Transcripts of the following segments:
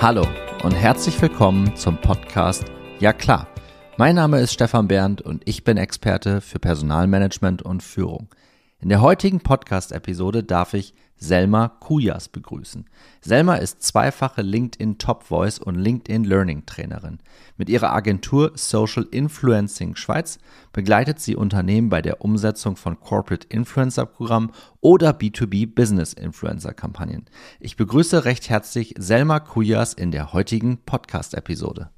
Hallo und herzlich willkommen zum Podcast Ja klar. Mein Name ist Stefan Berndt und ich bin Experte für Personalmanagement und Führung. In der heutigen Podcast-Episode darf ich Selma Kujas begrüßen. Selma ist zweifache LinkedIn Top Voice und LinkedIn Learning Trainerin. Mit ihrer Agentur Social Influencing Schweiz begleitet sie Unternehmen bei der Umsetzung von Corporate Influencer Programmen oder B2B Business Influencer Kampagnen. Ich begrüße recht herzlich Selma Kujas in der heutigen Podcast-Episode.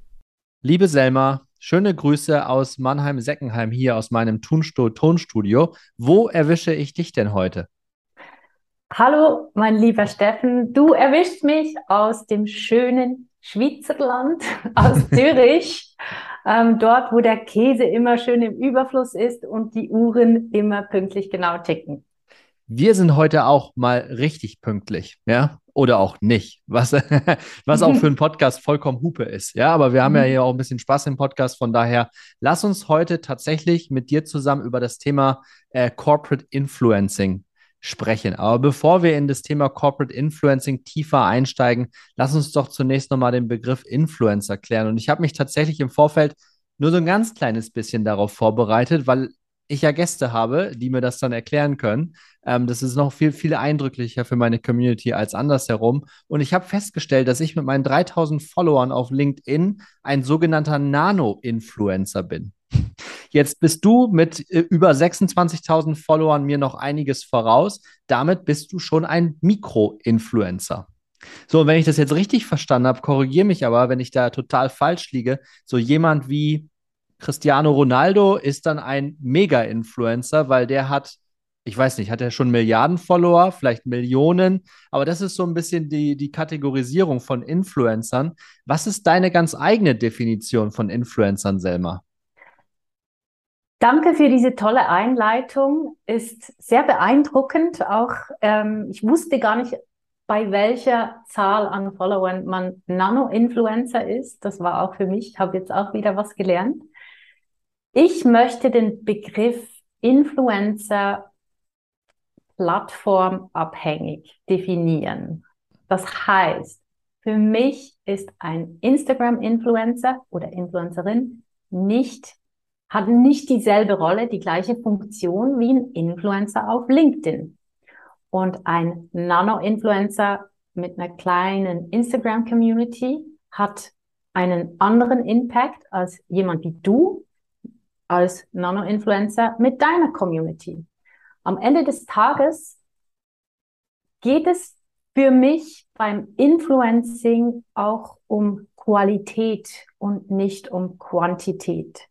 Liebe Selma, schöne Grüße aus Mannheim-Seckenheim hier aus meinem Tonstudio. Wo erwische ich dich denn heute? Hallo, mein lieber Steffen. Du erwischst mich aus dem schönen Schweizerland, aus Zürich, ähm, dort, wo der Käse immer schön im Überfluss ist und die Uhren immer pünktlich genau ticken. Wir sind heute auch mal richtig pünktlich, ja, oder auch nicht, was, was auch für einen Podcast vollkommen Hupe ist, ja, aber wir haben ja mhm. hier auch ein bisschen Spaß im Podcast, von daher lass uns heute tatsächlich mit dir zusammen über das Thema äh, Corporate Influencing sprechen. Aber bevor wir in das Thema Corporate Influencing tiefer einsteigen, lass uns doch zunächst nochmal den Begriff Influencer klären. Und ich habe mich tatsächlich im Vorfeld nur so ein ganz kleines bisschen darauf vorbereitet, weil ich ja Gäste habe, die mir das dann erklären können. Ähm, das ist noch viel, viel eindrücklicher für meine Community als andersherum. Und ich habe festgestellt, dass ich mit meinen 3000 Followern auf LinkedIn ein sogenannter Nano-Influencer bin. Jetzt bist du mit äh, über 26.000 Followern mir noch einiges voraus. Damit bist du schon ein Mikro-Influencer. So, wenn ich das jetzt richtig verstanden habe, korrigiere mich aber, wenn ich da total falsch liege. So jemand wie Cristiano Ronaldo ist dann ein Mega-Influencer, weil der hat, ich weiß nicht, hat er schon Milliarden Follower, vielleicht Millionen, aber das ist so ein bisschen die, die Kategorisierung von Influencern. Was ist deine ganz eigene Definition von Influencern, Selma? Danke für diese tolle Einleitung. Ist sehr beeindruckend. Auch ähm, ich wusste gar nicht, bei welcher Zahl an Followern man Nano-Influencer ist. Das war auch für mich. Ich habe jetzt auch wieder was gelernt. Ich möchte den Begriff Influencer plattformabhängig definieren. Das heißt, für mich ist ein Instagram-Influencer oder Influencerin nicht hat nicht dieselbe Rolle, die gleiche Funktion wie ein Influencer auf LinkedIn. Und ein Nano-Influencer mit einer kleinen Instagram-Community hat einen anderen Impact als jemand wie du, als Nano-Influencer mit deiner Community. Am Ende des Tages geht es für mich beim Influencing auch um Qualität und nicht um Quantität.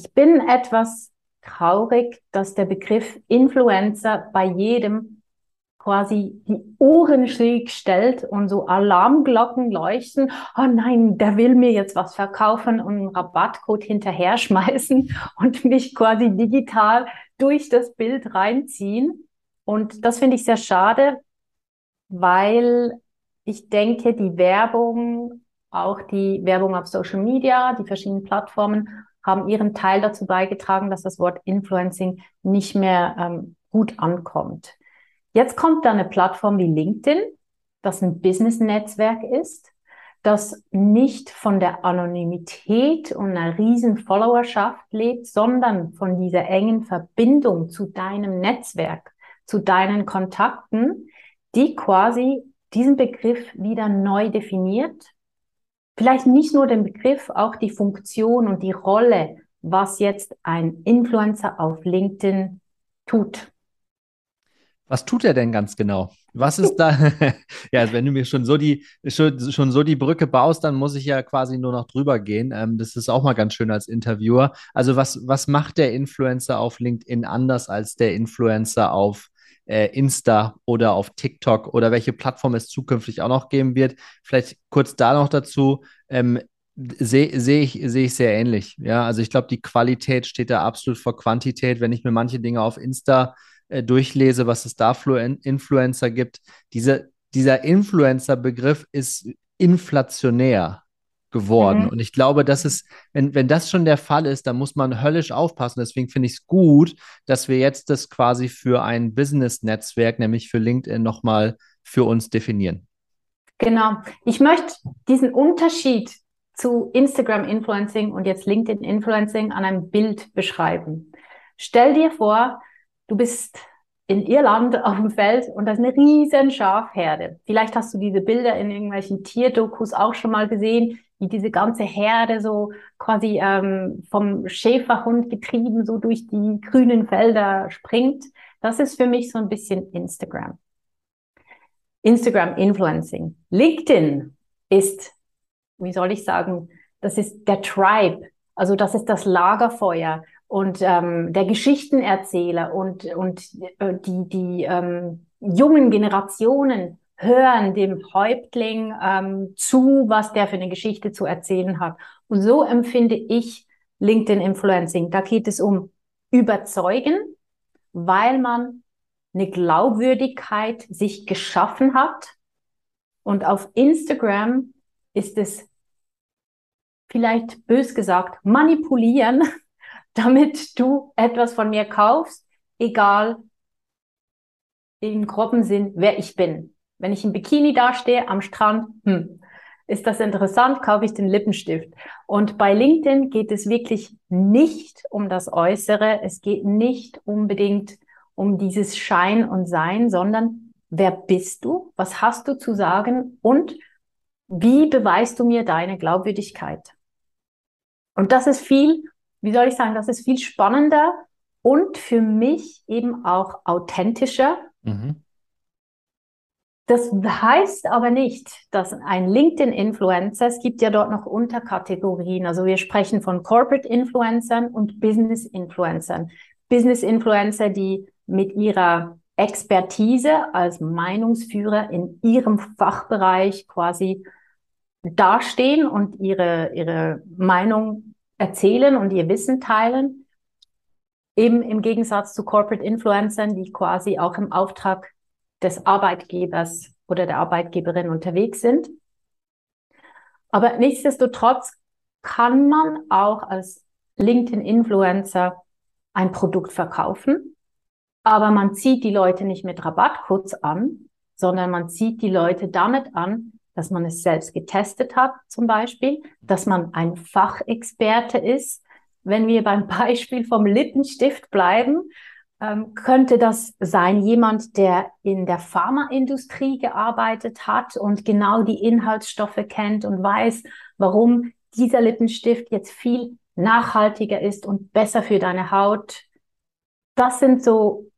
Ich bin etwas traurig, dass der Begriff Influencer bei jedem quasi die Ohren schräg stellt und so Alarmglocken leuchten. Oh nein, der will mir jetzt was verkaufen und einen Rabattcode hinterher schmeißen und mich quasi digital durch das Bild reinziehen. Und das finde ich sehr schade, weil ich denke, die Werbung, auch die Werbung auf Social Media, die verschiedenen Plattformen haben ihren Teil dazu beigetragen, dass das Wort Influencing nicht mehr ähm, gut ankommt. Jetzt kommt da eine Plattform wie LinkedIn, das ein Business-Netzwerk ist, das nicht von der Anonymität und einer riesen Followerschaft lebt, sondern von dieser engen Verbindung zu deinem Netzwerk, zu deinen Kontakten, die quasi diesen Begriff wieder neu definiert vielleicht nicht nur den Begriff, auch die Funktion und die Rolle, was jetzt ein Influencer auf LinkedIn tut. Was tut er denn ganz genau? Was ist da? ja, wenn du mir schon so die schon, schon, so die Brücke baust, dann muss ich ja quasi nur noch drüber gehen. Ähm, das ist auch mal ganz schön als Interviewer. Also was was macht der Influencer auf LinkedIn anders als der Influencer auf äh, Insta oder auf TikTok oder welche Plattform es zukünftig auch noch geben wird. Vielleicht kurz da noch dazu. Ähm, sehe seh ich, seh ich sehr ähnlich. Ja, also ich glaube, die Qualität steht da absolut vor Quantität. Wenn ich mir manche Dinge auf Insta äh, durchlese, was es da für Influencer gibt, diese, dieser Influencer-Begriff ist inflationär geworden. Mhm. Und ich glaube, das ist, wenn, wenn das schon der Fall ist, dann muss man höllisch aufpassen. Deswegen finde ich es gut, dass wir jetzt das quasi für ein Business-Netzwerk, nämlich für LinkedIn, nochmal für uns definieren. Genau. Ich möchte diesen Unterschied zu Instagram Influencing und jetzt LinkedIn Influencing an einem Bild beschreiben. Stell dir vor, du bist in Irland auf dem Feld und da ist eine riesen Schafherde. Vielleicht hast du diese Bilder in irgendwelchen Tierdokus auch schon mal gesehen, wie diese ganze Herde so quasi ähm, vom Schäferhund getrieben so durch die grünen Felder springt. Das ist für mich so ein bisschen Instagram. Instagram Influencing. LinkedIn ist, wie soll ich sagen, das ist der Tribe. Also das ist das Lagerfeuer und ähm, der Geschichtenerzähler und, und äh, die, die ähm, jungen Generationen hören dem Häuptling ähm, zu, was der für eine Geschichte zu erzählen hat. Und so empfinde ich LinkedIn Influencing. Da geht es um Überzeugen, weil man eine Glaubwürdigkeit sich geschaffen hat. Und auf Instagram ist es vielleicht bös gesagt manipulieren, damit du etwas von mir kaufst, egal im groben Sinn, wer ich bin. Wenn ich im Bikini dastehe am Strand, hm, ist das interessant, kaufe ich den Lippenstift. Und bei LinkedIn geht es wirklich nicht um das Äußere. Es geht nicht unbedingt um dieses Schein und Sein, sondern wer bist du? Was hast du zu sagen? Und wie beweist du mir deine Glaubwürdigkeit? Und das ist viel wie soll ich sagen, das ist viel spannender und für mich eben auch authentischer. Mhm. Das heißt aber nicht, dass ein LinkedIn-Influencer, es gibt ja dort noch Unterkategorien, also wir sprechen von Corporate-Influencern und Business-Influencern. Business-Influencer, die mit ihrer Expertise als Meinungsführer in ihrem Fachbereich quasi dastehen und ihre, ihre Meinung erzählen und ihr Wissen teilen. Eben im Gegensatz zu Corporate Influencern, die quasi auch im Auftrag des Arbeitgebers oder der Arbeitgeberin unterwegs sind. Aber nichtsdestotrotz kann man auch als LinkedIn-Influencer ein Produkt verkaufen, aber man zieht die Leute nicht mit Rabattcodes an, sondern man zieht die Leute damit an, dass man es selbst getestet hat, zum Beispiel, dass man ein Fachexperte ist. Wenn wir beim Beispiel vom Lippenstift bleiben, ähm, könnte das sein jemand, der in der Pharmaindustrie gearbeitet hat und genau die Inhaltsstoffe kennt und weiß, warum dieser Lippenstift jetzt viel nachhaltiger ist und besser für deine Haut. Das sind so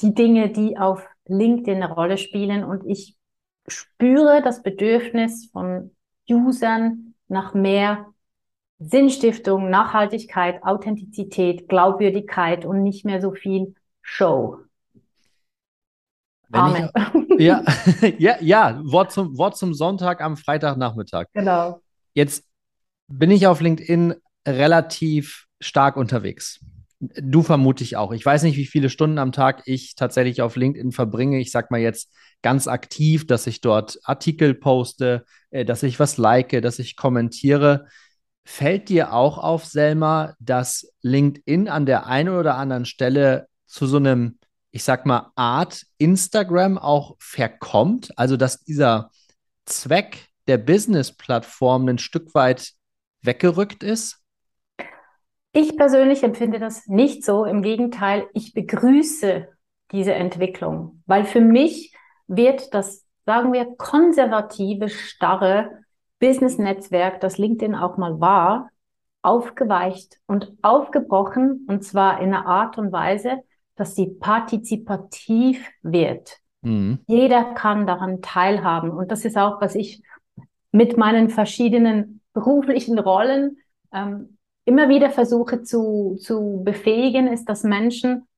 die Dinge, die auf LinkedIn eine Rolle spielen und ich spüre das Bedürfnis von Usern nach mehr Sinnstiftung, Nachhaltigkeit, Authentizität, Glaubwürdigkeit und nicht mehr so viel Show. Wenn Amen. Ich, ja, ja, ja, Wort zum, Wort zum Sonntag am Freitagnachmittag. Genau. Jetzt bin ich auf LinkedIn relativ stark unterwegs. Du vermute ich auch. Ich weiß nicht, wie viele Stunden am Tag ich tatsächlich auf LinkedIn verbringe. Ich sag mal jetzt ganz aktiv, dass ich dort Artikel poste, äh, dass ich was like, dass ich kommentiere. Fällt dir auch auf, Selma, dass LinkedIn an der einen oder anderen Stelle zu so einem, ich sag mal, Art Instagram auch verkommt? Also, dass dieser Zweck der Business-Plattform ein Stück weit weggerückt ist? Ich persönlich empfinde das nicht so. Im Gegenteil, ich begrüße diese Entwicklung, weil für mich wird das, sagen wir, konservative, starre Business-Netzwerk, das LinkedIn auch mal war, aufgeweicht und aufgebrochen, und zwar in einer Art und Weise, dass sie partizipativ wird. Mhm. Jeder kann daran teilhaben. Und das ist auch, was ich mit meinen verschiedenen beruflichen Rollen ähm, immer wieder versuche zu, zu befähigen, ist, dass Menschen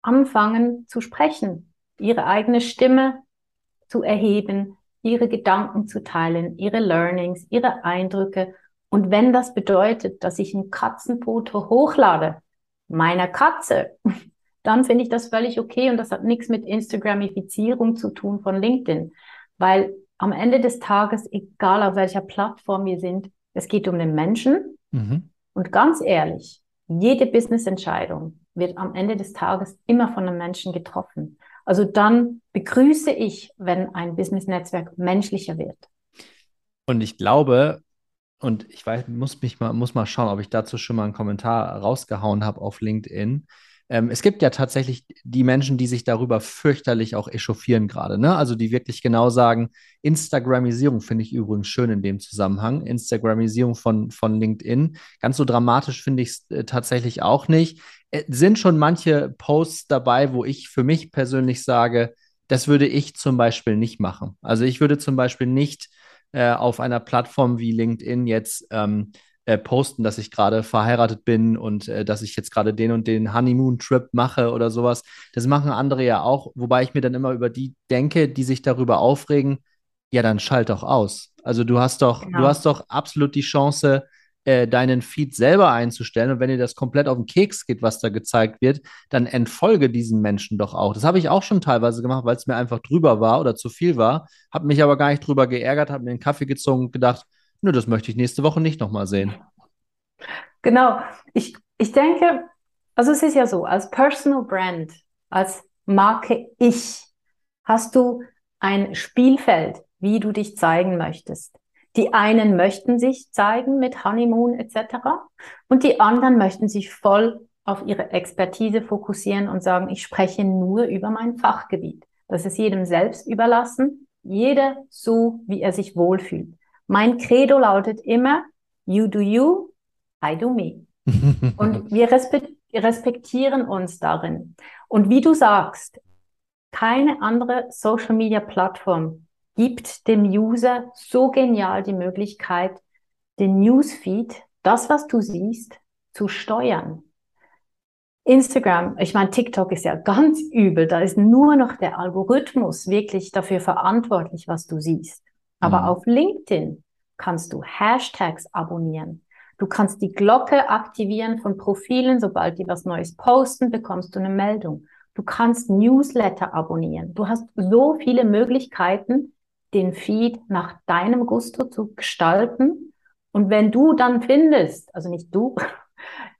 anfangen zu sprechen, ihre eigene Stimme zu erheben, ihre Gedanken zu teilen, ihre Learnings, ihre Eindrücke. Und wenn das bedeutet, dass ich ein Katzenfoto hochlade, meiner Katze, dann finde ich das völlig okay und das hat nichts mit Instagramifizierung zu tun von LinkedIn, weil am Ende des Tages, egal auf welcher Plattform wir sind, es geht um den Menschen. Mhm. Und ganz ehrlich, jede Business-Entscheidung wird am Ende des Tages immer von einem Menschen getroffen. Also dann begrüße ich, wenn ein Business-Netzwerk menschlicher wird. Und ich glaube, und ich weiß, muss mich mal, muss mal schauen, ob ich dazu schon mal einen Kommentar rausgehauen habe auf LinkedIn. Ähm, es gibt ja tatsächlich die Menschen, die sich darüber fürchterlich auch echauffieren gerade, ne? Also die wirklich genau sagen, Instagramisierung finde ich übrigens schön in dem Zusammenhang. Instagramisierung von, von LinkedIn. Ganz so dramatisch finde ich es äh, tatsächlich auch nicht. Äh, sind schon manche Posts dabei, wo ich für mich persönlich sage, das würde ich zum Beispiel nicht machen. Also ich würde zum Beispiel nicht äh, auf einer Plattform wie LinkedIn jetzt ähm, äh, posten, dass ich gerade verheiratet bin und äh, dass ich jetzt gerade den und den Honeymoon-Trip mache oder sowas. Das machen andere ja auch, wobei ich mir dann immer über die denke, die sich darüber aufregen, ja, dann schalt doch aus. Also du hast doch, genau. du hast doch absolut die Chance, äh, deinen Feed selber einzustellen. Und wenn dir das komplett auf den Keks geht, was da gezeigt wird, dann entfolge diesen Menschen doch auch. Das habe ich auch schon teilweise gemacht, weil es mir einfach drüber war oder zu viel war, habe mich aber gar nicht drüber geärgert, habe mir einen Kaffee gezogen und gedacht, nö, das möchte ich nächste Woche nicht nochmal sehen. Genau. Ich, ich denke, also es ist ja so, als Personal Brand, als Marke Ich, hast du ein Spielfeld, wie du dich zeigen möchtest. Die einen möchten sich zeigen mit Honeymoon etc. Und die anderen möchten sich voll auf ihre Expertise fokussieren und sagen, ich spreche nur über mein Fachgebiet. Das ist jedem selbst überlassen, jeder so, wie er sich wohlfühlt. Mein Credo lautet immer, you do you, I do me. und wir respektieren uns darin. Und wie du sagst, keine andere Social Media Plattform gibt dem User so genial die Möglichkeit, den Newsfeed, das, was du siehst, zu steuern. Instagram, ich meine, TikTok ist ja ganz übel. Da ist nur noch der Algorithmus wirklich dafür verantwortlich, was du siehst. Aber mhm. auf LinkedIn kannst du Hashtags abonnieren. Du kannst die Glocke aktivieren von Profilen. Sobald die was Neues posten, bekommst du eine Meldung. Du kannst Newsletter abonnieren. Du hast so viele Möglichkeiten, den Feed nach deinem Gusto zu gestalten. Und wenn du dann findest, also nicht du,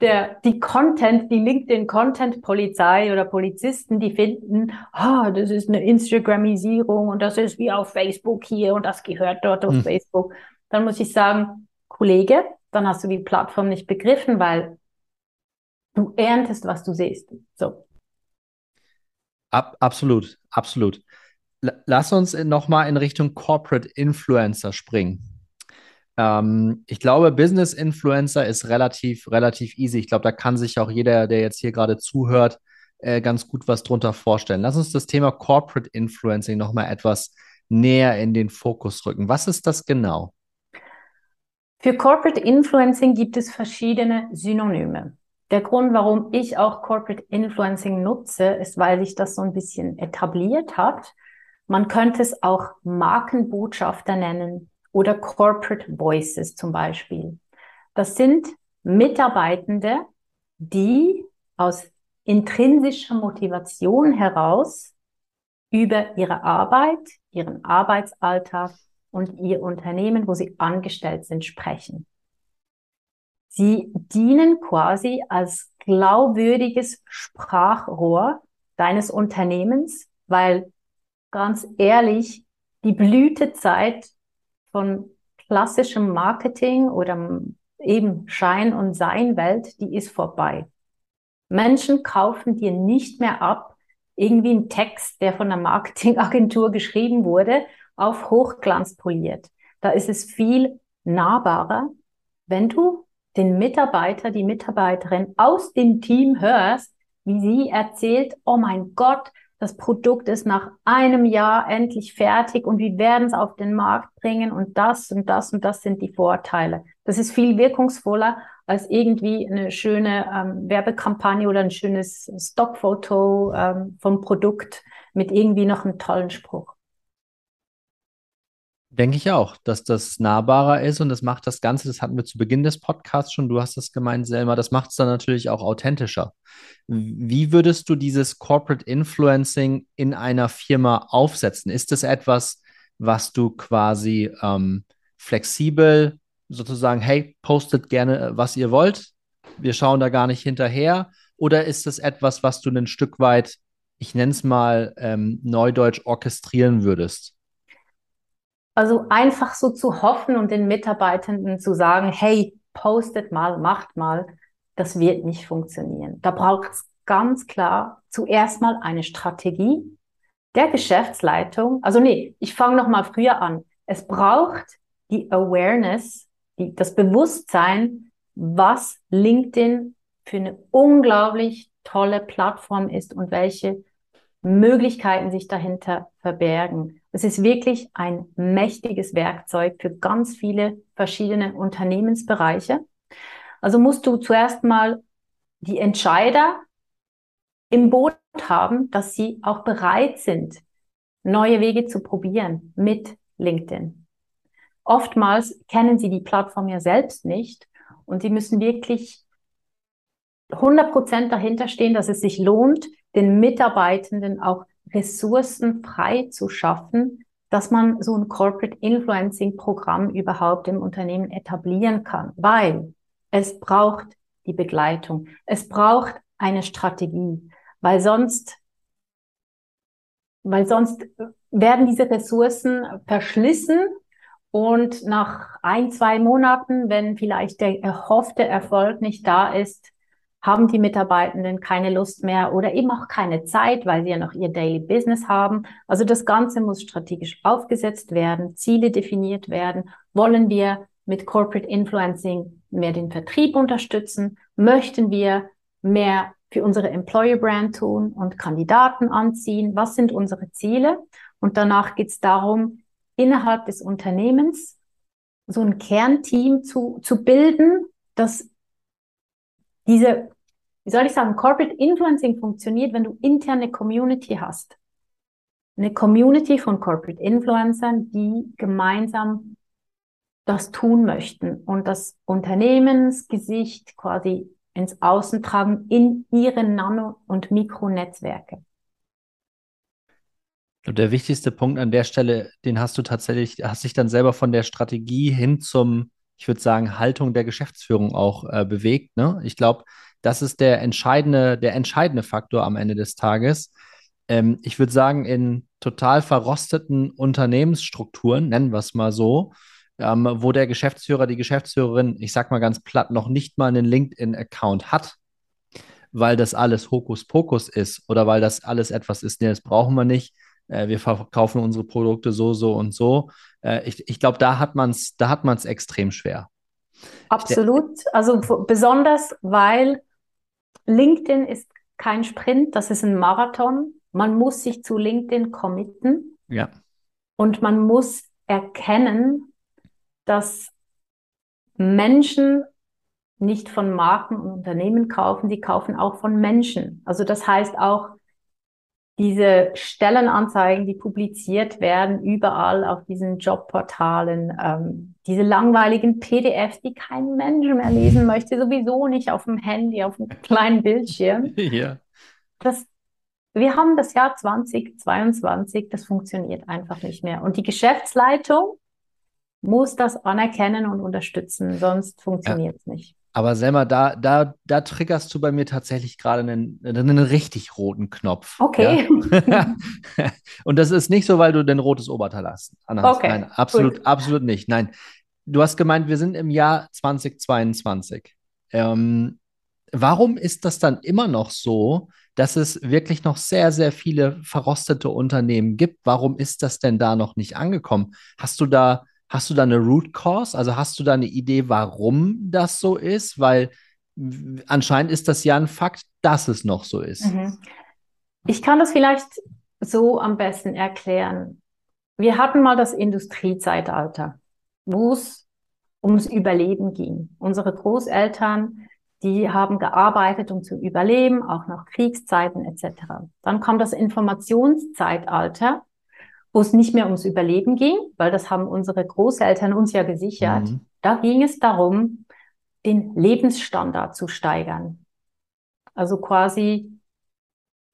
der, die Content, die LinkedIn-Content-Polizei oder Polizisten, die finden, ah, oh, das ist eine Instagramisierung und das ist wie auf Facebook hier und das gehört dort auf hm. Facebook, dann muss ich sagen, Kollege, dann hast du die Plattform nicht begriffen, weil du erntest, was du siehst. So. Ab, absolut, absolut lass uns nochmal in Richtung Corporate Influencer springen. Ähm, ich glaube, Business Influencer ist relativ, relativ easy. Ich glaube, da kann sich auch jeder, der jetzt hier gerade zuhört, äh, ganz gut was drunter vorstellen. Lass uns das Thema Corporate Influencing nochmal etwas näher in den Fokus rücken. Was ist das genau? Für Corporate Influencing gibt es verschiedene Synonyme. Der Grund, warum ich auch Corporate Influencing nutze, ist, weil sich das so ein bisschen etabliert hat. Man könnte es auch Markenbotschafter nennen oder Corporate Voices zum Beispiel. Das sind Mitarbeitende, die aus intrinsischer Motivation heraus über ihre Arbeit, ihren Arbeitsalltag und ihr Unternehmen, wo sie angestellt sind, sprechen. Sie dienen quasi als glaubwürdiges Sprachrohr deines Unternehmens, weil ganz ehrlich, die Blütezeit von klassischem Marketing oder eben Schein- und Sein-Welt, die ist vorbei. Menschen kaufen dir nicht mehr ab, irgendwie einen Text, der von einer Marketingagentur geschrieben wurde, auf Hochglanz poliert. Da ist es viel nahbarer, wenn du den Mitarbeiter, die Mitarbeiterin aus dem Team hörst, wie sie erzählt, oh mein Gott, das Produkt ist nach einem Jahr endlich fertig und wir werden es auf den Markt bringen und das und das und das sind die Vorteile. Das ist viel wirkungsvoller als irgendwie eine schöne ähm, Werbekampagne oder ein schönes Stockfoto ähm, vom Produkt mit irgendwie noch einem tollen Spruch. Denke ich auch, dass das nahbarer ist und das macht das Ganze, das hatten wir zu Beginn des Podcasts schon, du hast das gemeint, Selma, das macht es dann natürlich auch authentischer. Wie würdest du dieses Corporate Influencing in einer Firma aufsetzen? Ist es etwas, was du quasi ähm, flexibel sozusagen, hey, postet gerne, was ihr wollt, wir schauen da gar nicht hinterher? Oder ist es etwas, was du ein Stück weit, ich nenne es mal, ähm, neudeutsch orchestrieren würdest? Also einfach so zu hoffen und den Mitarbeitenden zu sagen, hey, postet mal, macht mal, das wird nicht funktionieren. Da braucht es ganz klar zuerst mal eine Strategie der Geschäftsleitung. Also nee, ich fange noch mal früher an. Es braucht die Awareness, die, das Bewusstsein, was LinkedIn für eine unglaublich tolle Plattform ist und welche Möglichkeiten sich dahinter verbergen. Es ist wirklich ein mächtiges Werkzeug für ganz viele verschiedene Unternehmensbereiche. Also musst du zuerst mal die Entscheider im Boot haben, dass sie auch bereit sind, neue Wege zu probieren mit LinkedIn. Oftmals kennen sie die Plattform ja selbst nicht und sie müssen wirklich 100 Prozent dahinter stehen, dass es sich lohnt, den Mitarbeitenden auch Ressourcen frei zu schaffen, dass man so ein Corporate Influencing Programm überhaupt im Unternehmen etablieren kann, weil es braucht die Begleitung, es braucht eine Strategie, weil sonst, weil sonst werden diese Ressourcen verschlissen und nach ein, zwei Monaten, wenn vielleicht der erhoffte Erfolg nicht da ist, haben die Mitarbeitenden keine Lust mehr oder eben auch keine Zeit, weil sie ja noch ihr Daily Business haben. Also das Ganze muss strategisch aufgesetzt werden, Ziele definiert werden. Wollen wir mit Corporate Influencing mehr den Vertrieb unterstützen? Möchten wir mehr für unsere Employer Brand tun und Kandidaten anziehen? Was sind unsere Ziele? Und danach geht es darum, innerhalb des Unternehmens so ein Kernteam zu, zu bilden, das diese wie soll ich sagen, Corporate Influencing funktioniert, wenn du interne Community hast. Eine Community von Corporate Influencern, die gemeinsam das tun möchten und das Unternehmensgesicht quasi ins Außen tragen in ihre Nano- und Mikronetzwerke. Der wichtigste Punkt an der Stelle, den hast du tatsächlich, hast dich dann selber von der Strategie hin zum, ich würde sagen, Haltung der Geschäftsführung auch äh, bewegt. Ne? Ich glaube, das ist der entscheidende, der entscheidende Faktor am Ende des Tages. Ähm, ich würde sagen, in total verrosteten Unternehmensstrukturen, nennen wir es mal so, ähm, wo der Geschäftsführer, die Geschäftsführerin, ich sag mal ganz platt, noch nicht mal einen LinkedIn-Account hat, weil das alles Hokuspokus ist oder weil das alles etwas ist, nee, das brauchen wir nicht. Äh, wir verkaufen unsere Produkte so, so und so. Äh, ich ich glaube, da hat man es, da hat man es extrem schwer. Absolut. Also besonders, weil LinkedIn ist kein Sprint, das ist ein Marathon. Man muss sich zu LinkedIn committen. Ja. Und man muss erkennen, dass Menschen nicht von Marken und Unternehmen kaufen, die kaufen auch von Menschen. Also das heißt auch, diese Stellenanzeigen, die publiziert werden, überall auf diesen Jobportalen, ähm, diese langweiligen PDFs, die kein Mensch mehr lesen möchte, sowieso nicht auf dem Handy, auf dem kleinen Bildschirm. Ja. Das, wir haben das Jahr 2022, das funktioniert einfach nicht mehr. Und die Geschäftsleitung muss das anerkennen und unterstützen, sonst funktioniert es ja. nicht. Aber Selma, da, da, da triggerst du bei mir tatsächlich gerade einen, einen richtig roten Knopf. Okay. Ja? und das ist nicht so, weil du den rotes Oberteil hast. Anhast. Okay. Nein, absolut, Gut. absolut nicht. Nein. Du hast gemeint, wir sind im Jahr 2022. Ähm, warum ist das dann immer noch so, dass es wirklich noch sehr, sehr viele verrostete Unternehmen gibt? Warum ist das denn da noch nicht angekommen? Hast du da Hast du da eine Root Cause? Also hast du da eine Idee, warum das so ist? Weil anscheinend ist das ja ein Fakt, dass es noch so ist. Mhm. Ich kann das vielleicht so am besten erklären. Wir hatten mal das Industriezeitalter, wo es ums Überleben ging. Unsere Großeltern, die haben gearbeitet, um zu überleben, auch nach Kriegszeiten etc. Dann kam das Informationszeitalter, wo es nicht mehr ums Überleben ging, weil das haben unsere Großeltern uns ja gesichert. Mhm. Da ging es darum, den Lebensstandard zu steigern. Also quasi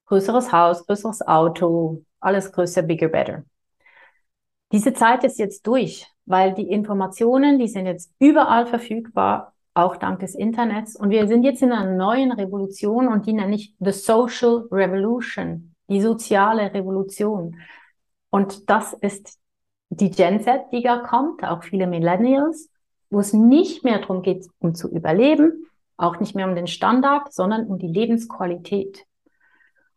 größeres Haus, größeres Auto, alles größer, bigger, better. Diese Zeit ist jetzt durch, weil die Informationen, die sind jetzt überall verfügbar, auch dank des Internets. Und wir sind jetzt in einer neuen Revolution und die nenne ich The Social Revolution, die soziale Revolution. Und das ist die Gen Z, die da kommt, auch viele Millennials, wo es nicht mehr darum geht, um zu überleben, auch nicht mehr um den Standard, sondern um die Lebensqualität.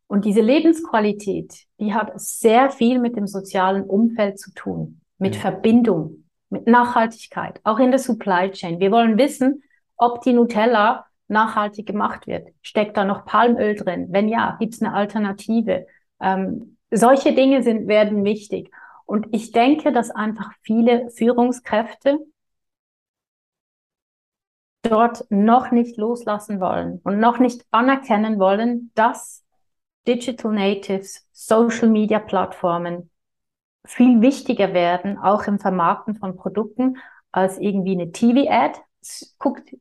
Und diese Lebensqualität, die hat sehr viel mit dem sozialen Umfeld zu tun, mit ja. Verbindung, mit Nachhaltigkeit, auch in der Supply Chain. Wir wollen wissen, ob die Nutella nachhaltig gemacht wird. Steckt da noch Palmöl drin? Wenn ja, gibt es eine Alternative? Ähm, solche Dinge sind, werden wichtig. Und ich denke, dass einfach viele Führungskräfte dort noch nicht loslassen wollen und noch nicht anerkennen wollen, dass Digital Natives, Social Media Plattformen viel wichtiger werden, auch im Vermarkten von Produkten, als irgendwie eine TV-Ad. Guckt,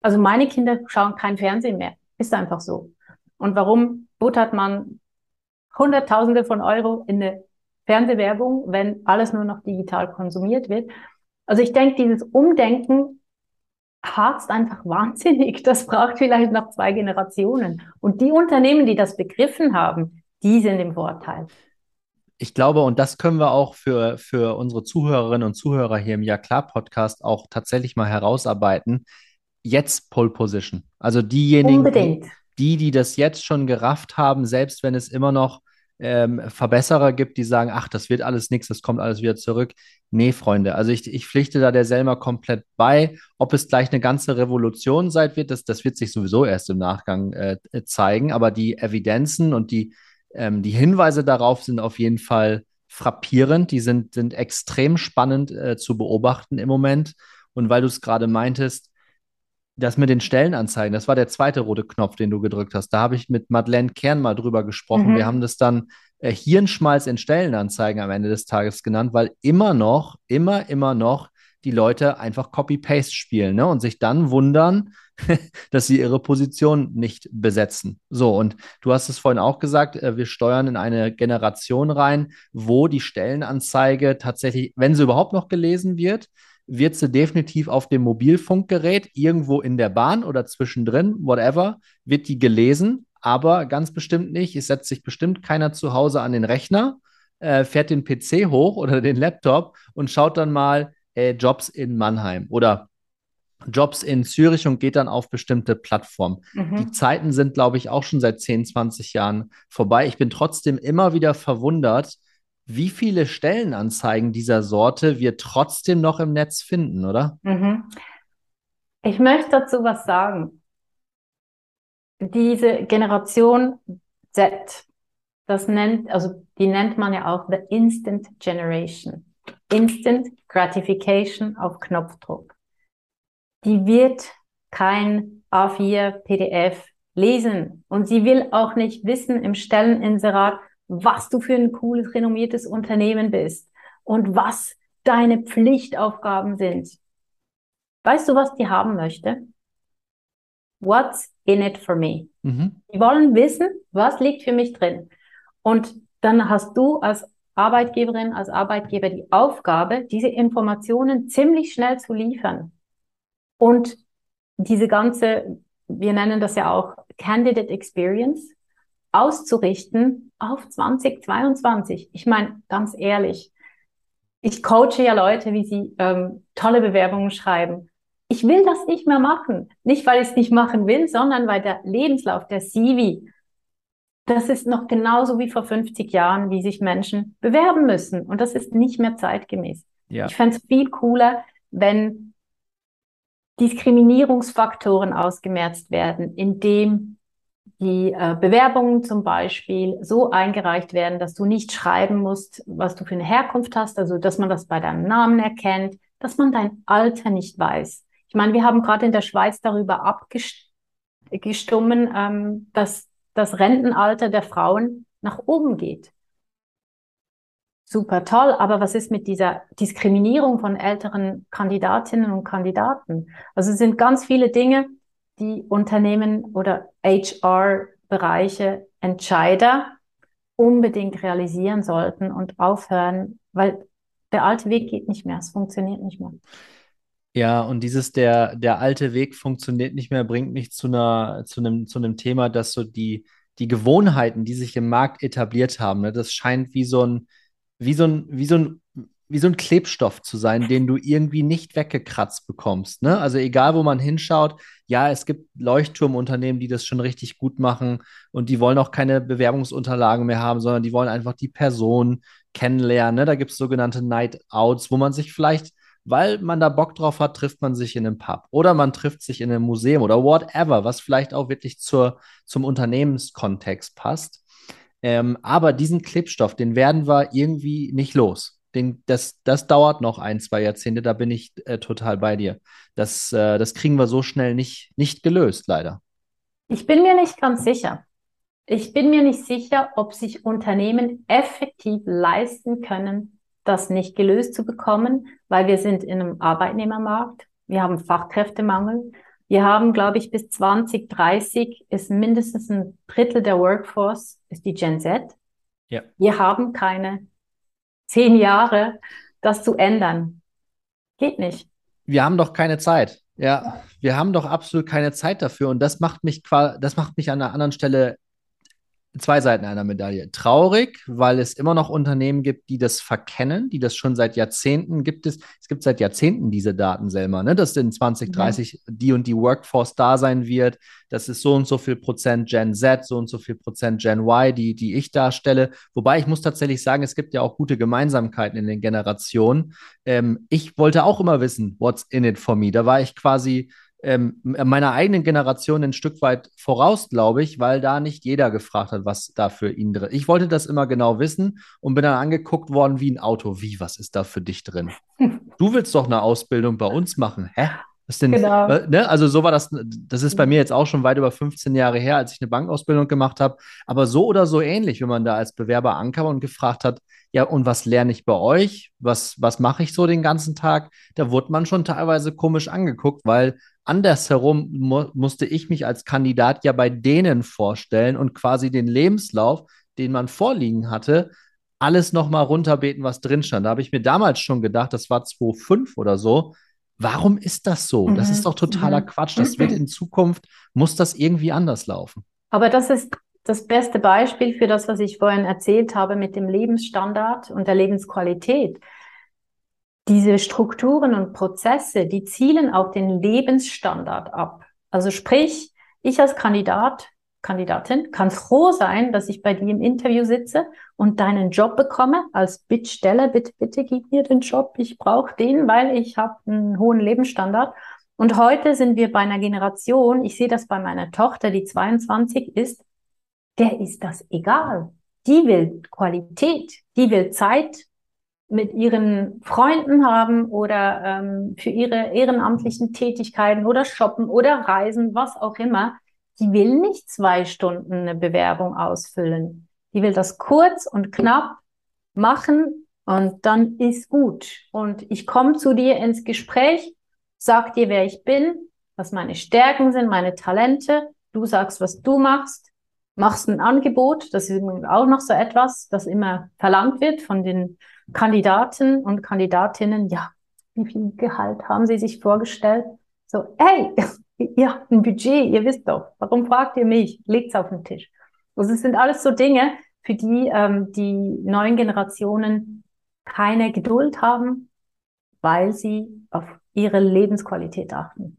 also meine Kinder schauen kein Fernsehen mehr. Ist einfach so. Und warum buttert man Hunderttausende von Euro in eine Fernsehwerbung, wenn alles nur noch digital konsumiert wird? Also ich denke, dieses Umdenken harzt einfach wahnsinnig. Das braucht vielleicht noch zwei Generationen. Und die Unternehmen, die das begriffen haben, die sind im Vorteil. Ich glaube, und das können wir auch für, für unsere Zuhörerinnen und Zuhörer hier im Ja klar Podcast auch tatsächlich mal herausarbeiten. Jetzt Pole Position. Also diejenigen, die, die, die das jetzt schon gerafft haben, selbst wenn es immer noch ähm, Verbesserer gibt, die sagen, ach, das wird alles nichts, das kommt alles wieder zurück. Nee, Freunde, also ich, ich pflichte da der Selma komplett bei. Ob es gleich eine ganze Revolution sein wird, das, das wird sich sowieso erst im Nachgang äh, zeigen. Aber die Evidenzen und die, ähm, die Hinweise darauf sind auf jeden Fall frappierend. Die sind, sind extrem spannend äh, zu beobachten im Moment. Und weil du es gerade meintest, das mit den Stellenanzeigen, das war der zweite rote Knopf, den du gedrückt hast. Da habe ich mit Madeleine Kern mal drüber gesprochen. Mhm. Wir haben das dann äh, Hirnschmalz in Stellenanzeigen am Ende des Tages genannt, weil immer noch, immer, immer noch die Leute einfach Copy-Paste spielen ne? und sich dann wundern, dass sie ihre Position nicht besetzen. So, und du hast es vorhin auch gesagt, äh, wir steuern in eine Generation rein, wo die Stellenanzeige tatsächlich, wenn sie überhaupt noch gelesen wird, wird sie definitiv auf dem Mobilfunkgerät irgendwo in der Bahn oder zwischendrin, whatever, wird die gelesen, aber ganz bestimmt nicht. Es setzt sich bestimmt keiner zu Hause an den Rechner, äh, fährt den PC hoch oder den Laptop und schaut dann mal äh, Jobs in Mannheim oder Jobs in Zürich und geht dann auf bestimmte Plattformen. Mhm. Die Zeiten sind, glaube ich, auch schon seit 10, 20 Jahren vorbei. Ich bin trotzdem immer wieder verwundert, wie viele Stellenanzeigen dieser Sorte wir trotzdem noch im Netz finden, oder? Mhm. Ich möchte dazu was sagen. Diese Generation Z, das nennt, also die nennt man ja auch the Instant Generation. Instant Gratification auf Knopfdruck. Die wird kein A4 PDF lesen und sie will auch nicht wissen im Stelleninserat, was du für ein cooles, renommiertes Unternehmen bist und was deine Pflichtaufgaben sind. Weißt du, was die haben möchte? What's in it for me? Mhm. Die wollen wissen, was liegt für mich drin. Und dann hast du als Arbeitgeberin, als Arbeitgeber die Aufgabe, diese Informationen ziemlich schnell zu liefern. Und diese ganze, wir nennen das ja auch Candidate Experience, auszurichten auf 2022. Ich meine, ganz ehrlich, ich coache ja Leute, wie sie ähm, tolle Bewerbungen schreiben. Ich will das nicht mehr machen. Nicht, weil ich es nicht machen will, sondern weil der Lebenslauf, der CV, das ist noch genauso wie vor 50 Jahren, wie sich Menschen bewerben müssen. Und das ist nicht mehr zeitgemäß. Ja. Ich fände es viel cooler, wenn Diskriminierungsfaktoren ausgemerzt werden, indem die äh, Bewerbungen zum Beispiel so eingereicht werden, dass du nicht schreiben musst, was du für eine Herkunft hast, also dass man das bei deinem Namen erkennt, dass man dein Alter nicht weiß. Ich meine, wir haben gerade in der Schweiz darüber abgestimmt, ähm, dass das Rentenalter der Frauen nach oben geht. Super toll, aber was ist mit dieser Diskriminierung von älteren Kandidatinnen und Kandidaten? Also es sind ganz viele Dinge, die Unternehmen oder HR-Bereiche, Entscheider unbedingt realisieren sollten und aufhören, weil der alte Weg geht nicht mehr, es funktioniert nicht mehr. Ja, und dieses der, der alte Weg funktioniert nicht mehr, bringt mich zu einer, zu einem, zu einem Thema, dass so die, die Gewohnheiten, die sich im Markt etabliert haben, ne, das scheint wie so ein, wie so ein, wie so ein wie so ein Klebstoff zu sein, den du irgendwie nicht weggekratzt bekommst. Ne? Also egal, wo man hinschaut, ja, es gibt Leuchtturmunternehmen, die das schon richtig gut machen und die wollen auch keine Bewerbungsunterlagen mehr haben, sondern die wollen einfach die Person kennenlernen. Ne? Da gibt es sogenannte Night Outs, wo man sich vielleicht, weil man da Bock drauf hat, trifft man sich in einem Pub oder man trifft sich in einem Museum oder whatever, was vielleicht auch wirklich zur, zum Unternehmenskontext passt. Ähm, aber diesen Klebstoff, den werden wir irgendwie nicht los den, das, das dauert noch ein, zwei Jahrzehnte, da bin ich äh, total bei dir. Das, äh, das kriegen wir so schnell nicht, nicht gelöst, leider. Ich bin mir nicht ganz sicher. Ich bin mir nicht sicher, ob sich Unternehmen effektiv leisten können, das nicht gelöst zu bekommen, weil wir sind in einem Arbeitnehmermarkt. Wir haben Fachkräftemangel. Wir haben, glaube ich, bis 2030 ist mindestens ein Drittel der Workforce ist die Gen Z. Ja. Wir haben keine zehn Jahre, das zu ändern. Geht nicht. Wir haben doch keine Zeit. Ja, wir haben doch absolut keine Zeit dafür. Und das macht mich, das macht mich an einer anderen Stelle zwei Seiten einer Medaille. Traurig, weil es immer noch Unternehmen gibt, die das verkennen, die das schon seit Jahrzehnten gibt es. Es gibt seit Jahrzehnten diese Daten selber, ne? dass in 2030 ja. die und die Workforce da sein wird. Das ist so und so viel Prozent Gen Z, so und so viel Prozent Gen Y, die, die ich darstelle. Wobei ich muss tatsächlich sagen, es gibt ja auch gute Gemeinsamkeiten in den Generationen. Ähm, ich wollte auch immer wissen, what's in it for me. Da war ich quasi ähm, meiner eigenen Generation ein Stück weit voraus, glaube ich, weil da nicht jeder gefragt hat, was da für ihn drin ist. Ich wollte das immer genau wissen und bin dann angeguckt worden wie ein Auto. Wie, was ist da für dich drin? Du willst doch eine Ausbildung bei uns machen. Hä? Was denn? Genau. Ne? Also so war das, das ist bei mir jetzt auch schon weit über 15 Jahre her, als ich eine Bankausbildung gemacht habe. Aber so oder so ähnlich, wenn man da als Bewerber ankam und gefragt hat, ja, und was lerne ich bei euch? Was, was mache ich so den ganzen Tag? Da wurde man schon teilweise komisch angeguckt, weil andersherum mu musste ich mich als Kandidat ja bei denen vorstellen und quasi den Lebenslauf, den man vorliegen hatte, alles nochmal runterbeten, was drin stand. Da habe ich mir damals schon gedacht, das war 2005 oder so. Warum ist das so? Mhm. Das ist doch totaler mhm. Quatsch. Das wird in Zukunft, muss das irgendwie anders laufen. Aber das ist das beste Beispiel für das, was ich vorhin erzählt habe mit dem Lebensstandard und der Lebensqualität diese Strukturen und Prozesse, die zielen auf den Lebensstandard ab. Also sprich, ich als Kandidat, Kandidatin kann froh sein, dass ich bei dir im Interview sitze und deinen Job bekomme als Bittsteller. Bitte, bitte gib mir den Job. Ich brauche den, weil ich habe einen hohen Lebensstandard. Und heute sind wir bei einer Generation, ich sehe das bei meiner Tochter, die 22 ist, der ist das egal. Die will Qualität, die will Zeit mit ihren Freunden haben oder ähm, für ihre ehrenamtlichen Tätigkeiten oder shoppen oder reisen, was auch immer, die will nicht zwei Stunden eine Bewerbung ausfüllen. Die will das kurz und knapp machen und dann ist gut. Und ich komme zu dir ins Gespräch, sag dir, wer ich bin, was meine Stärken sind, meine Talente. Du sagst, was du machst, machst ein Angebot. Das ist auch noch so etwas, das immer verlangt wird von den Kandidaten und Kandidatinnen, ja, wie viel Gehalt haben sie sich vorgestellt? So, hey, ihr habt ein Budget, ihr wisst doch, warum fragt ihr mich? Legt's auf den Tisch. Also es sind alles so Dinge, für die ähm, die neuen Generationen keine Geduld haben, weil sie auf ihre Lebensqualität achten.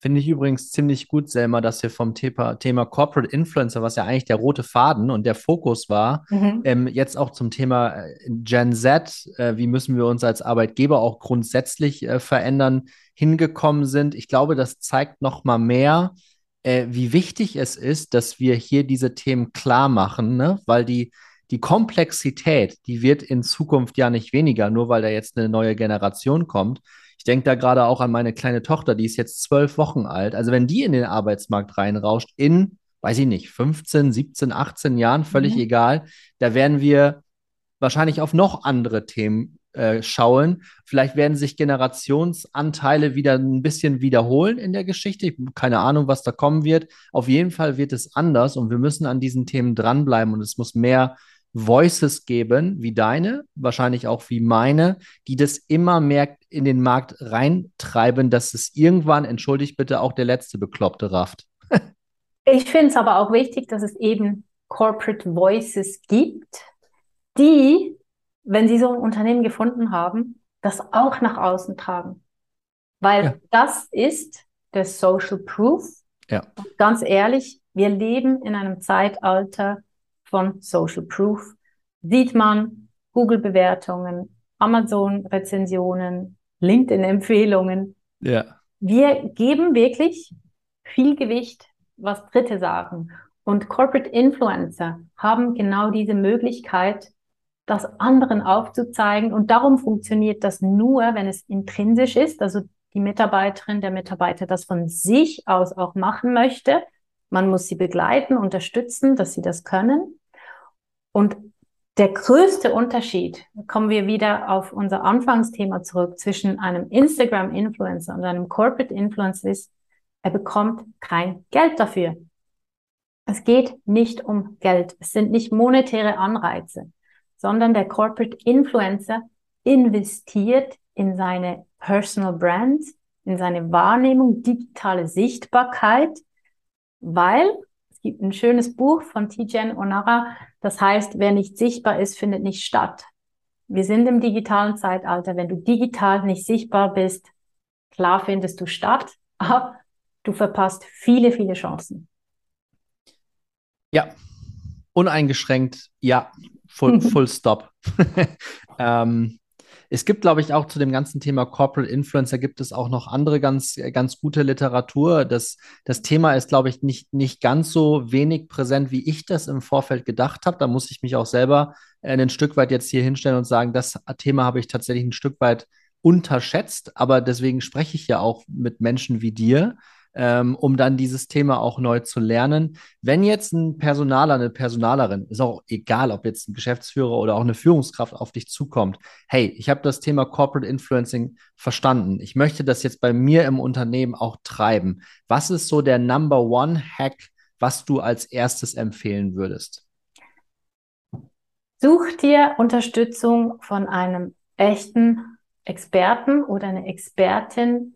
Finde ich übrigens ziemlich gut, Selma, dass wir vom Thema, Thema Corporate Influencer, was ja eigentlich der rote Faden und der Fokus war, mhm. ähm, jetzt auch zum Thema äh, Gen Z, äh, wie müssen wir uns als Arbeitgeber auch grundsätzlich äh, verändern, hingekommen sind. Ich glaube, das zeigt noch mal mehr, äh, wie wichtig es ist, dass wir hier diese Themen klar machen, ne? weil die, die Komplexität, die wird in Zukunft ja nicht weniger, nur weil da jetzt eine neue Generation kommt. Ich denke da gerade auch an meine kleine Tochter, die ist jetzt zwölf Wochen alt. Also wenn die in den Arbeitsmarkt reinrauscht, in, weiß ich nicht, 15, 17, 18 Jahren, völlig mhm. egal, da werden wir wahrscheinlich auf noch andere Themen äh, schauen. Vielleicht werden sich Generationsanteile wieder ein bisschen wiederholen in der Geschichte. Ich keine Ahnung, was da kommen wird. Auf jeden Fall wird es anders und wir müssen an diesen Themen dranbleiben und es muss mehr Voices geben, wie deine, wahrscheinlich auch wie meine, die das immer mehr in den Markt reintreiben, dass es irgendwann, entschuldigt bitte, auch der letzte Bekloppte rafft. ich finde es aber auch wichtig, dass es eben Corporate Voices gibt, die wenn Sie so ein Unternehmen gefunden haben, das auch nach außen tragen. Weil ja. das ist der Social Proof. Ja. Und ganz ehrlich, wir leben in einem Zeitalter von Social Proof. Sieht man Google-Bewertungen, Amazon-Rezensionen, LinkedIn-Empfehlungen. Ja. Wir geben wirklich viel Gewicht, was Dritte sagen. Und Corporate Influencer haben genau diese Möglichkeit, das anderen aufzuzeigen. Und darum funktioniert das nur, wenn es intrinsisch ist, also die Mitarbeiterin, der Mitarbeiter das von sich aus auch machen möchte. Man muss sie begleiten, unterstützen, dass sie das können. Und der größte Unterschied, kommen wir wieder auf unser Anfangsthema zurück, zwischen einem Instagram-Influencer und einem Corporate-Influencer ist, er bekommt kein Geld dafür. Es geht nicht um Geld. Es sind nicht monetäre Anreize, sondern der Corporate Influencer investiert in seine Personal Brand, in seine Wahrnehmung, digitale Sichtbarkeit, weil es gibt ein schönes Buch von Tijen Onara, das heißt, wer nicht sichtbar ist, findet nicht statt. Wir sind im digitalen Zeitalter. Wenn du digital nicht sichtbar bist, klar findest du statt, aber du verpasst viele, viele Chancen. Ja, uneingeschränkt, ja, full, full stop. ähm, es gibt, glaube ich, auch zu dem ganzen Thema Corporate Influencer gibt es auch noch andere ganz, ganz gute Literatur. Das, das Thema ist, glaube ich, nicht, nicht ganz so wenig präsent, wie ich das im Vorfeld gedacht habe. Da muss ich mich auch selber ein Stück weit jetzt hier hinstellen und sagen, das Thema habe ich tatsächlich ein Stück weit unterschätzt. Aber deswegen spreche ich ja auch mit Menschen wie dir, ähm, um dann dieses Thema auch neu zu lernen. Wenn jetzt ein Personaler, eine Personalerin, ist auch egal, ob jetzt ein Geschäftsführer oder auch eine Führungskraft auf dich zukommt, hey, ich habe das Thema Corporate Influencing verstanden. Ich möchte das jetzt bei mir im Unternehmen auch treiben. Was ist so der Number One Hack, was du als erstes empfehlen würdest? Such dir Unterstützung von einem echten Experten oder einer Expertin,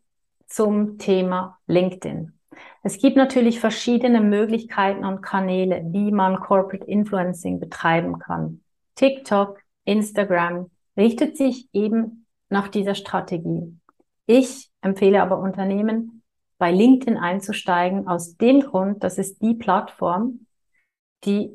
zum Thema LinkedIn. Es gibt natürlich verschiedene Möglichkeiten und Kanäle, wie man Corporate Influencing betreiben kann. TikTok, Instagram richtet sich eben nach dieser Strategie. Ich empfehle aber Unternehmen, bei LinkedIn einzusteigen, aus dem Grund, dass es die Plattform, die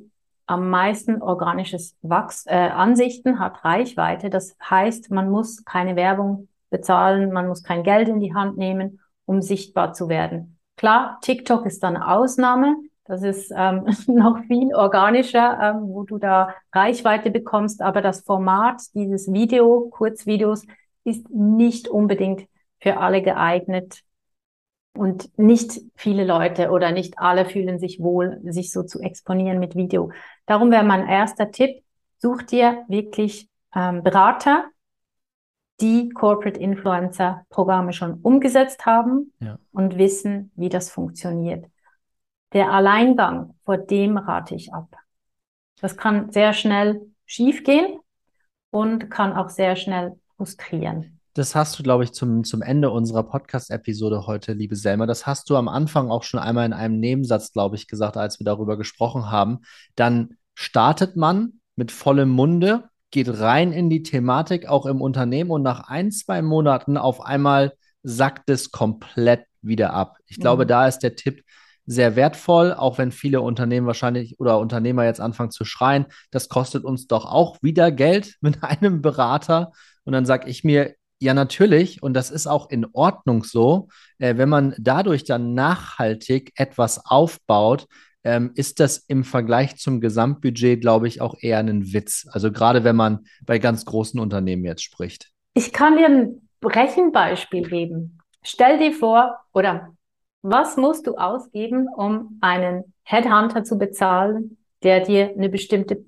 am meisten organisches Wachs äh, Ansichten hat, Reichweite. Das heißt, man muss keine Werbung bezahlen, man muss kein Geld in die Hand nehmen, um sichtbar zu werden. Klar, TikTok ist dann Ausnahme. Das ist ähm, noch viel organischer, ähm, wo du da Reichweite bekommst. Aber das Format dieses Video, Kurzvideos, ist nicht unbedingt für alle geeignet. Und nicht viele Leute oder nicht alle fühlen sich wohl, sich so zu exponieren mit Video. Darum wäre mein erster Tipp, such dir wirklich ähm, Berater, die Corporate Influencer Programme schon umgesetzt haben ja. und wissen, wie das funktioniert. Der Alleingang, vor dem rate ich ab. Das kann sehr schnell schiefgehen und kann auch sehr schnell frustrieren. Das hast du, glaube ich, zum, zum Ende unserer Podcast-Episode heute, liebe Selma. Das hast du am Anfang auch schon einmal in einem Nebensatz, glaube ich, gesagt, als wir darüber gesprochen haben. Dann startet man mit vollem Munde geht rein in die Thematik, auch im Unternehmen und nach ein, zwei Monaten auf einmal sackt es komplett wieder ab. Ich glaube, mhm. da ist der Tipp sehr wertvoll, auch wenn viele Unternehmen wahrscheinlich oder Unternehmer jetzt anfangen zu schreien, das kostet uns doch auch wieder Geld mit einem Berater. Und dann sage ich mir, ja, natürlich, und das ist auch in Ordnung so, äh, wenn man dadurch dann nachhaltig etwas aufbaut, ähm, ist das im Vergleich zum Gesamtbudget, glaube ich, auch eher ein Witz. Also gerade wenn man bei ganz großen Unternehmen jetzt spricht. Ich kann dir ein Rechenbeispiel geben. Stell dir vor, oder was musst du ausgeben, um einen Headhunter zu bezahlen, der dir eine bestimmte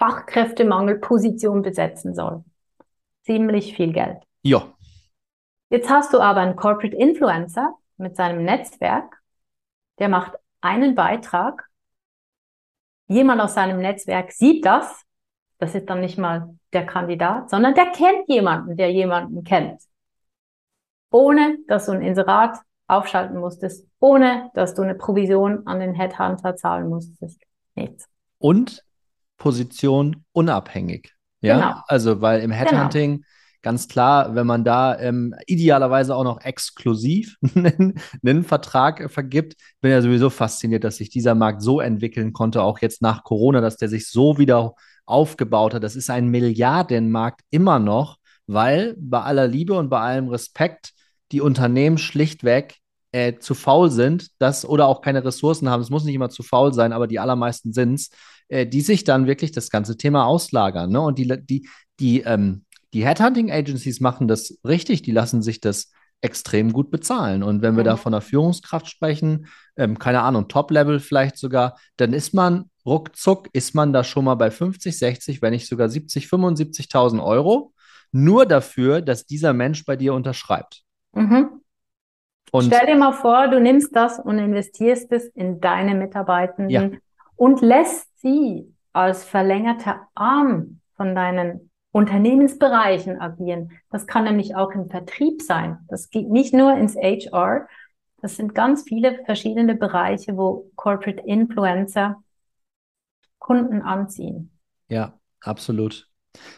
Fachkräftemangelposition besetzen soll? Ziemlich viel Geld. Ja. Jetzt hast du aber einen Corporate Influencer mit seinem Netzwerk, der macht einen Beitrag, jemand aus seinem Netzwerk sieht das, das ist dann nicht mal der Kandidat, sondern der kennt jemanden, der jemanden kennt. Ohne dass du ein Inserat aufschalten musstest, ohne dass du eine Provision an den Headhunter zahlen musstest. Nichts. Und Position unabhängig. Ja, genau. also weil im genau. Headhunting genau. Ganz klar, wenn man da ähm, idealerweise auch noch exklusiv einen, einen Vertrag vergibt, bin ja sowieso fasziniert, dass sich dieser Markt so entwickeln konnte, auch jetzt nach Corona, dass der sich so wieder aufgebaut hat. Das ist ein Milliardenmarkt immer noch, weil bei aller Liebe und bei allem Respekt die Unternehmen schlichtweg äh, zu faul sind, das oder auch keine Ressourcen haben. Es muss nicht immer zu faul sein, aber die allermeisten sind es, äh, die sich dann wirklich das ganze Thema auslagern. Ne? Und die, die, die, ähm, die Headhunting Agencies machen das richtig, die lassen sich das extrem gut bezahlen. Und wenn wir mhm. da von einer Führungskraft sprechen, ähm, keine Ahnung, Top-Level vielleicht sogar, dann ist man ruckzuck, ist man da schon mal bei 50, 60, wenn nicht sogar 70, 75.000 Euro, nur dafür, dass dieser Mensch bei dir unterschreibt. Mhm. Und Stell dir mal vor, du nimmst das und investierst es in deine Mitarbeitenden ja. und lässt sie als verlängerter Arm von deinen Unternehmensbereichen agieren. Das kann nämlich auch im Vertrieb sein. Das geht nicht nur ins HR. Das sind ganz viele verschiedene Bereiche, wo Corporate Influencer Kunden anziehen. Ja, absolut.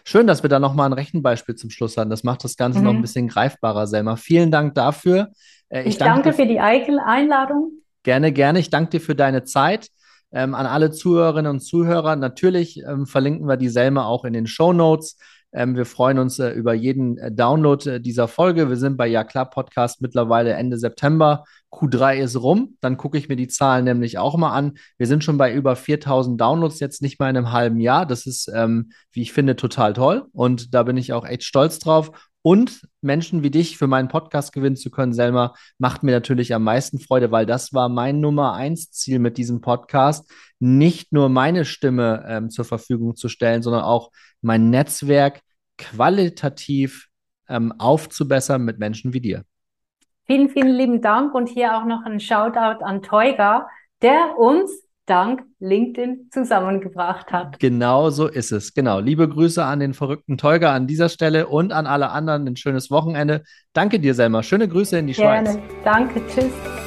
Schön, dass wir da nochmal ein Rechenbeispiel zum Schluss hatten. Das macht das Ganze mhm. noch ein bisschen greifbarer, Selma. Vielen Dank dafür. Äh, ich, ich danke, danke für die Einladung. Gerne, gerne. Ich danke dir für deine Zeit. Ähm, an alle Zuhörerinnen und Zuhörer, natürlich ähm, verlinken wir die Selma auch in den Show Notes. Ähm, wir freuen uns äh, über jeden äh, Download äh, dieser Folge. Wir sind bei Ja klar Podcast mittlerweile Ende September. Q3 ist rum. Dann gucke ich mir die Zahlen nämlich auch mal an. Wir sind schon bei über 4000 Downloads jetzt nicht mal in einem halben Jahr. Das ist, ähm, wie ich finde, total toll. Und da bin ich auch echt stolz drauf. Und Menschen wie dich für meinen Podcast gewinnen zu können, Selma, macht mir natürlich am meisten Freude, weil das war mein Nummer eins Ziel mit diesem Podcast, nicht nur meine Stimme ähm, zur Verfügung zu stellen, sondern auch mein Netzwerk qualitativ ähm, aufzubessern mit Menschen wie dir. Vielen, vielen lieben Dank und hier auch noch ein Shoutout an Teuga, der uns dank LinkedIn zusammengebracht hat. Genau so ist es. Genau. Liebe Grüße an den verrückten Teuger an dieser Stelle und an alle anderen. Ein schönes Wochenende. Danke dir, Selma. Schöne Grüße in die Gerne. Schweiz. Danke. Tschüss.